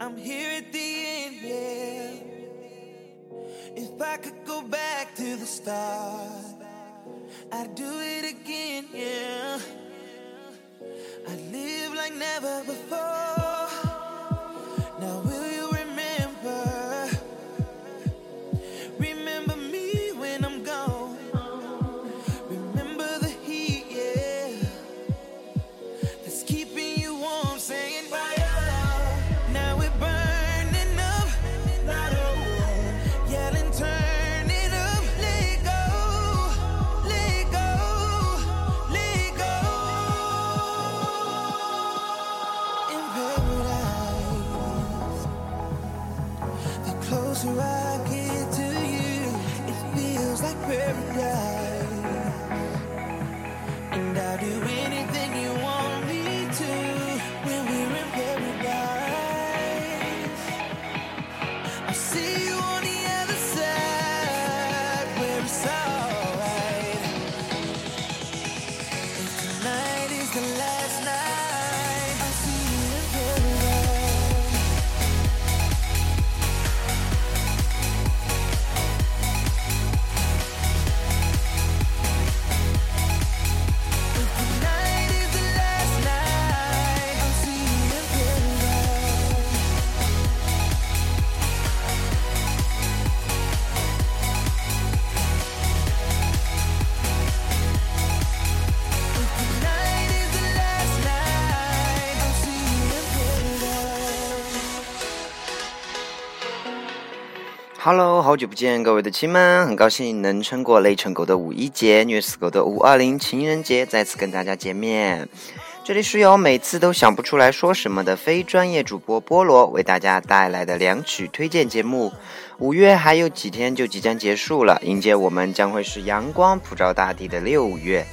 I'm here at the end, yeah. If I could go back to the start, I'd do it again, yeah. I'd live like never before. Closer I get to you, it feels like paradise. Hello，好久不见，各位的亲们，很高兴能撑过累成狗的五一节、虐死狗的五二零情人节，再次跟大家见面。这里是由每次都想不出来说什么的非专业主播菠萝为大家带来的两曲推荐节目。五月还有几天就即将结束了，迎接我们将会是阳光普照大地的六月。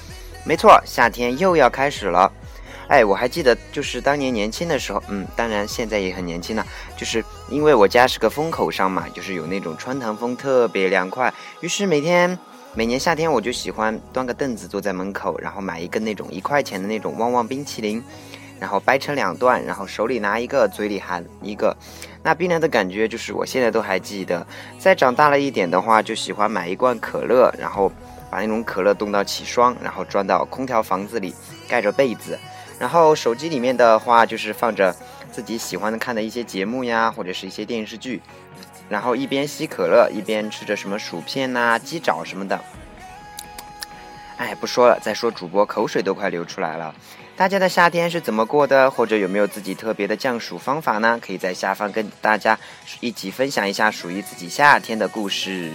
没错，夏天又要开始了。哎，我还记得，就是当年年轻的时候，嗯，当然现在也很年轻了。就是因为我家是个风口上嘛，就是有那种穿堂风，特别凉快。于是每天每年夏天我就喜欢端个凳子坐在门口，然后买一根那种一块钱的那种旺旺冰淇淋，然后掰成两段，然后手里拿一个，嘴里含一个。那冰凉的感觉，就是我现在都还记得。再长大了一点的话，就喜欢买一罐可乐，然后把那种可乐冻到起霜，然后装到空调房子里，盖着被子。然后手机里面的话，就是放着自己喜欢的看的一些节目呀，或者是一些电视剧，然后一边吸可乐，一边吃着什么薯片呐、鸡爪什么的。哎，不说了，再说主播口水都快流出来了。大家的夏天是怎么过的？或者有没有自己特别的降暑方法呢？可以在下方跟大家一起分享一下属于自己夏天的故事。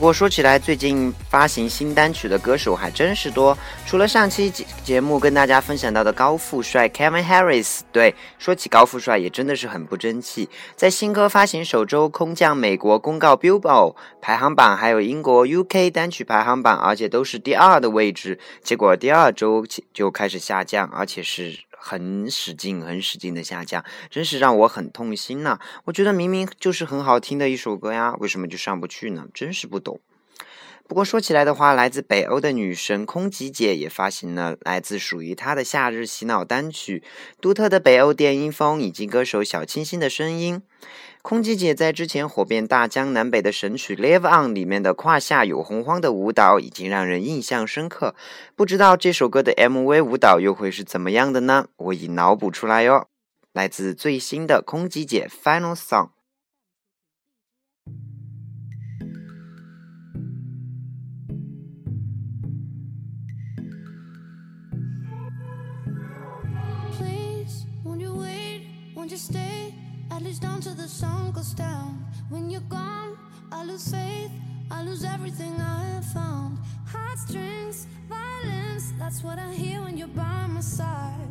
不过说起来，最近发行新单曲的歌手还真是多。除了上期节节目跟大家分享到的高富帅 Kevin Harris，对，说起高富帅也真的是很不争气。在新歌发行首周，空降美国公告 Billboard 排行榜，还有英国 UK 单曲排行榜，而且都是第二的位置。结果第二周就开始下降，而且是很使劲、很使劲的下降，真是让我很痛心呐、我觉得明明就是很好听的一首歌呀，为什么就上不去呢？真是不懂。不过说起来的话，来自北欧的女神空吉姐也发行了来自属于她的夏日洗脑单曲，独特的北欧电音风以及歌手小清新的声音。空吉姐在之前火遍大江南北的神曲《Live On》里面的胯下有洪荒的舞蹈已经让人印象深刻，不知道这首歌的 MV 舞蹈又会是怎么样的呢？我已脑补出来哟。来自最新的空吉姐 Final Song。Won't stay? At least until the sun goes down. When you're gone, I lose faith. I lose everything I have found. Heartstrings, violence. That's what I hear when you're by my side.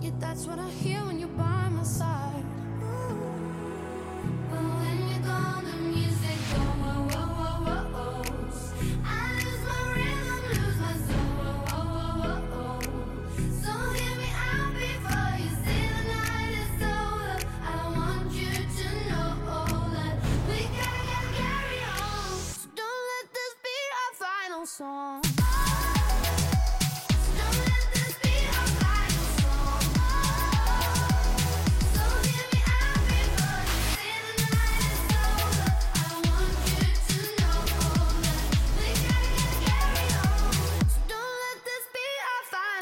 Yeah, that's what I hear when you're by my side. But when you're gone,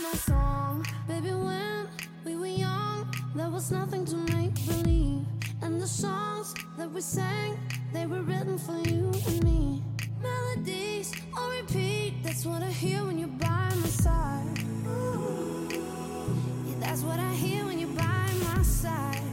my song. Baby, when we were young, there was nothing to make believe. And the songs that we sang, they were written for you and me. Melodies on repeat, that's what I hear when you're by my side. Ooh, yeah, that's what I hear when you're by my side.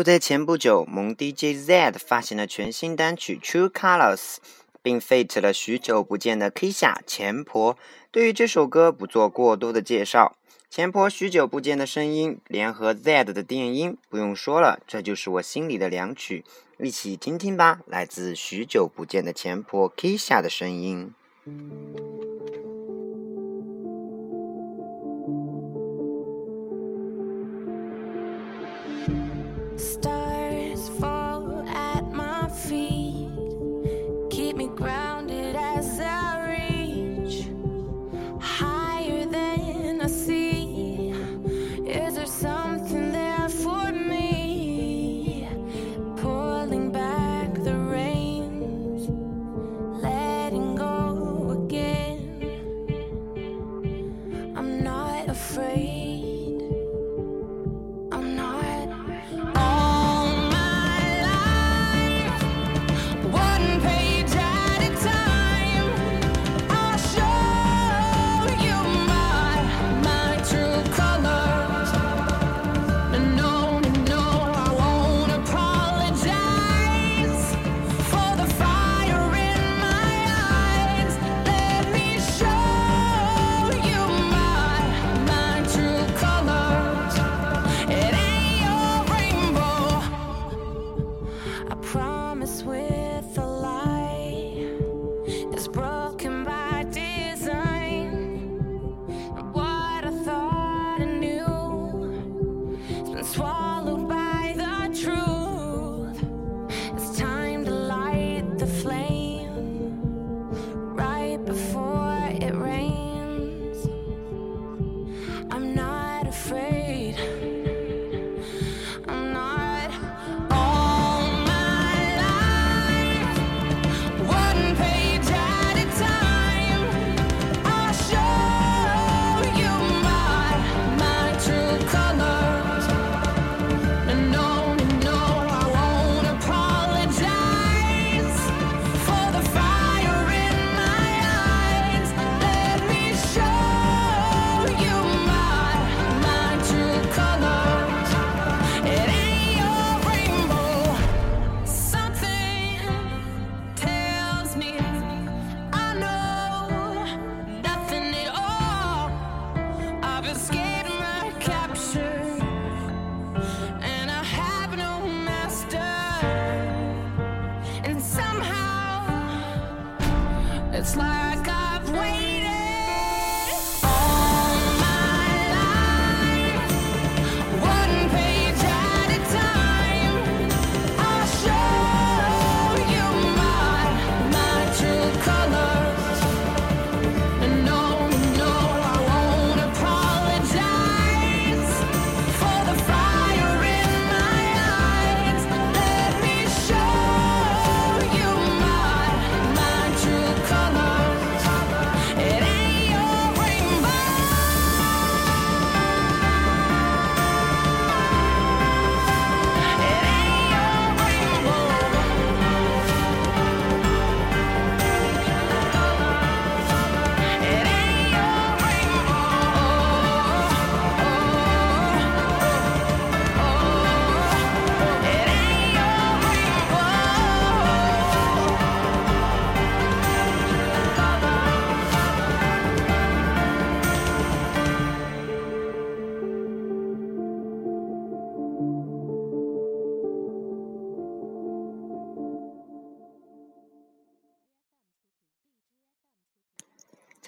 就在前不久，蒙迪 J Z 发行了全新单曲 True Colors，并 FATE 了许久不见的 Kisha 前婆。对于这首歌不做过多的介绍，前婆许久不见的声音联合 Z 的电音不用说了，这就是我心里的两曲。一起听听吧，来自许久不见的前婆 Kisha 的声音。start.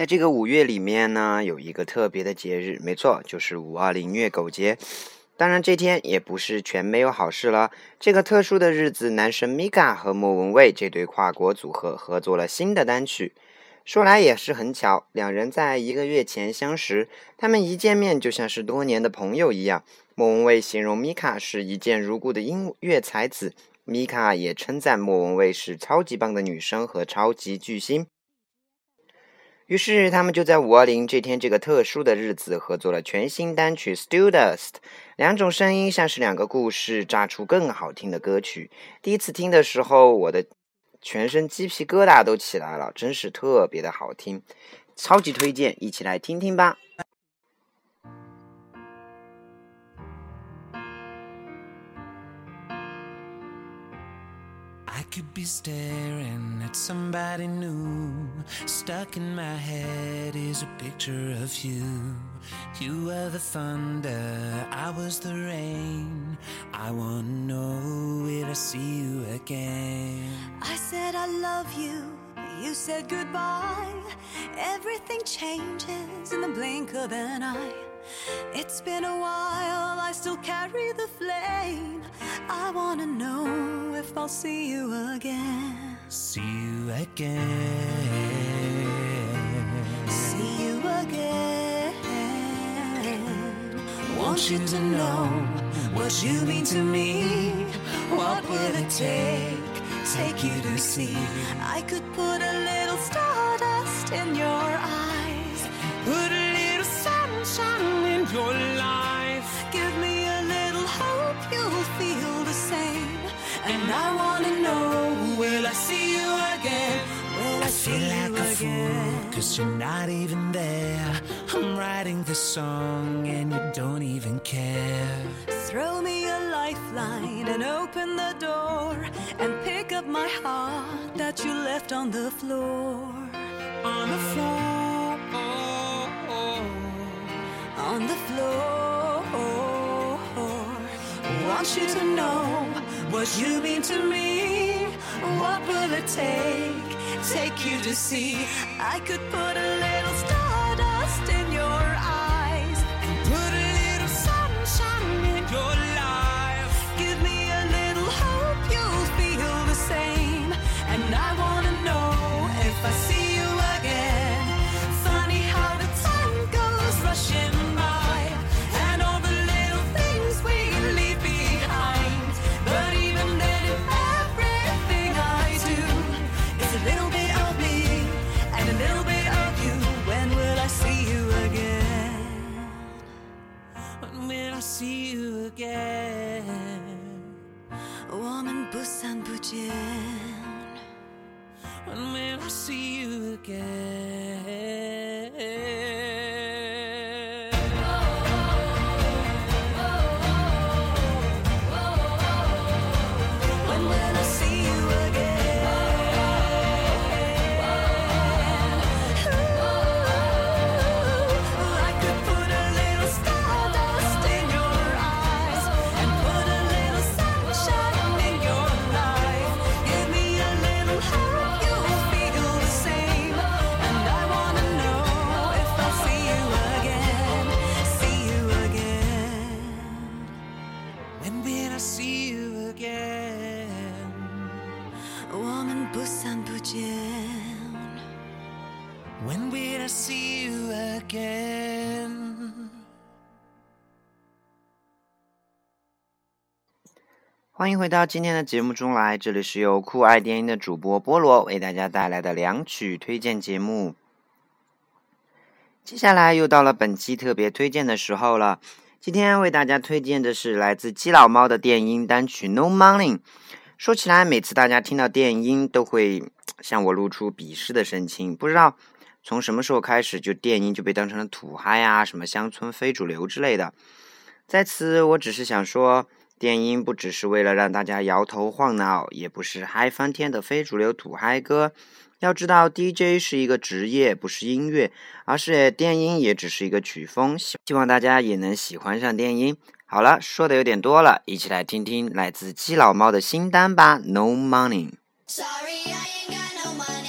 在这个五月里面呢，有一个特别的节日，没错，就是五二零虐狗节。当然，这天也不是全没有好事了。这个特殊的日子，男神 Mika 和莫文蔚这对跨国组合合作了新的单曲。说来也是很巧，两人在一个月前相识，他们一见面就像是多年的朋友一样。莫文蔚形容 Mika 是一见如故的音乐才子，Mika 也称赞莫文蔚是超级棒的女生和超级巨星。于是他们就在五二零这天这个特殊的日子合作了全新单曲《Stardust》，两种声音像是两个故事，炸出更好听的歌曲。第一次听的时候，我的全身鸡皮疙瘩都起来了，真是特别的好听，超级推荐，一起来听听吧。Could be staring at somebody new. Stuck in my head is a picture of you. You were the thunder, I was the rain. I wanna know will I see you again? I said I love you, you said goodbye. Everything changes in the blink of an eye. It's been a while, I still carry the flame. I wanna know if I'll see you again. See you again. See you again. Want you to know what you mean to me. What will it take? Take you to see. I could put a little stardust in your eyes. Put a little sunshine in your life. Give me a little hope you'll feel the same. And I wanna know, will I see you again? Will I, I feel like a fool, cause you're not even there. I'm writing this song and you don't even care. Throw me a lifeline and open the door and pick up my heart that you left on the floor. On the floor. On the floor. Want you to know what you mean to me. What will it take? Take you to see. I could put a 欢迎回到今天的节目中来，这里是由酷爱电音的主播菠萝为大家带来的两曲推荐节目。接下来又到了本期特别推荐的时候了。今天为大家推荐的是来自基佬猫的电音单曲《No Money》。说起来，每次大家听到电音，都会向我露出鄙视的神情。不知道从什么时候开始，就电音就被当成了土嗨啊、什么乡村非主流之类的。在此，我只是想说，电音不只是为了让大家摇头晃脑，也不是嗨翻天的非主流土嗨歌。要知道，DJ 是一个职业，不是音乐，而是电音也只是一个曲风。希望大家也能喜欢上电音。好了，说的有点多了，一起来听听来自基佬猫的新单吧，《No Money》。Sorry, I got no money.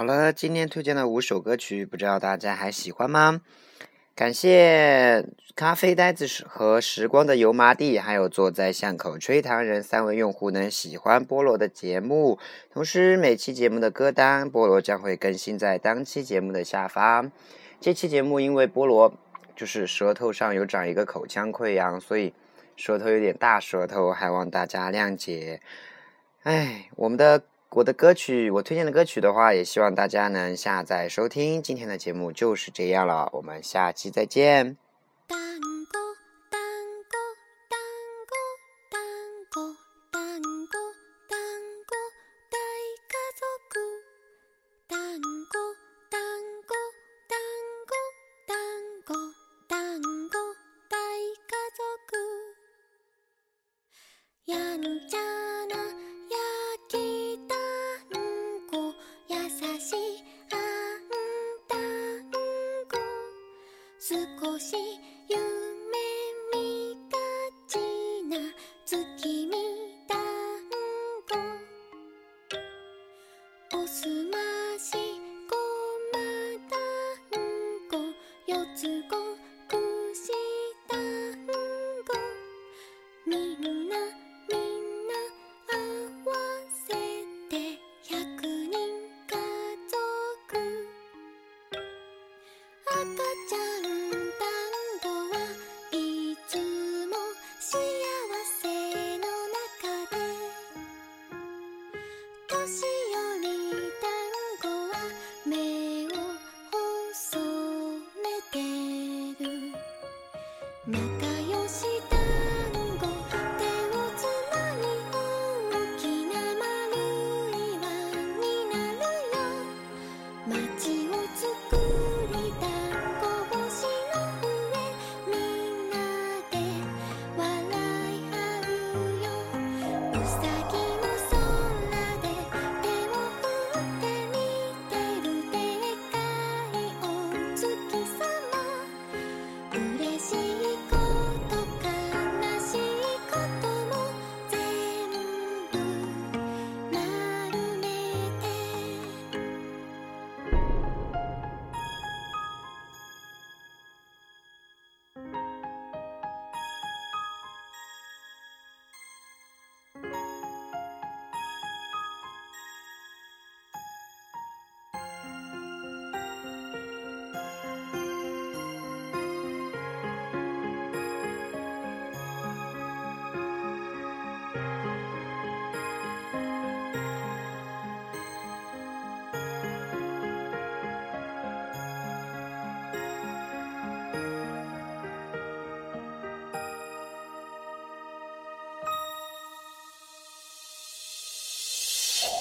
好了，今天推荐的五首歌曲，不知道大家还喜欢吗？感谢咖啡呆子和时光的油麻地，还有坐在巷口吹糖人三位用户能喜欢菠萝的节目。同时，每期节目的歌单菠萝将会更新在当期节目的下方。这期节目因为菠萝就是舌头上有长一个口腔溃疡，所以舌头有点大舌头，还望大家谅解。哎，我们的。我的歌曲，我推荐的歌曲的话，也希望大家能下载收听。今天的节目就是这样了，我们下期再见。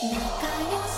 仲良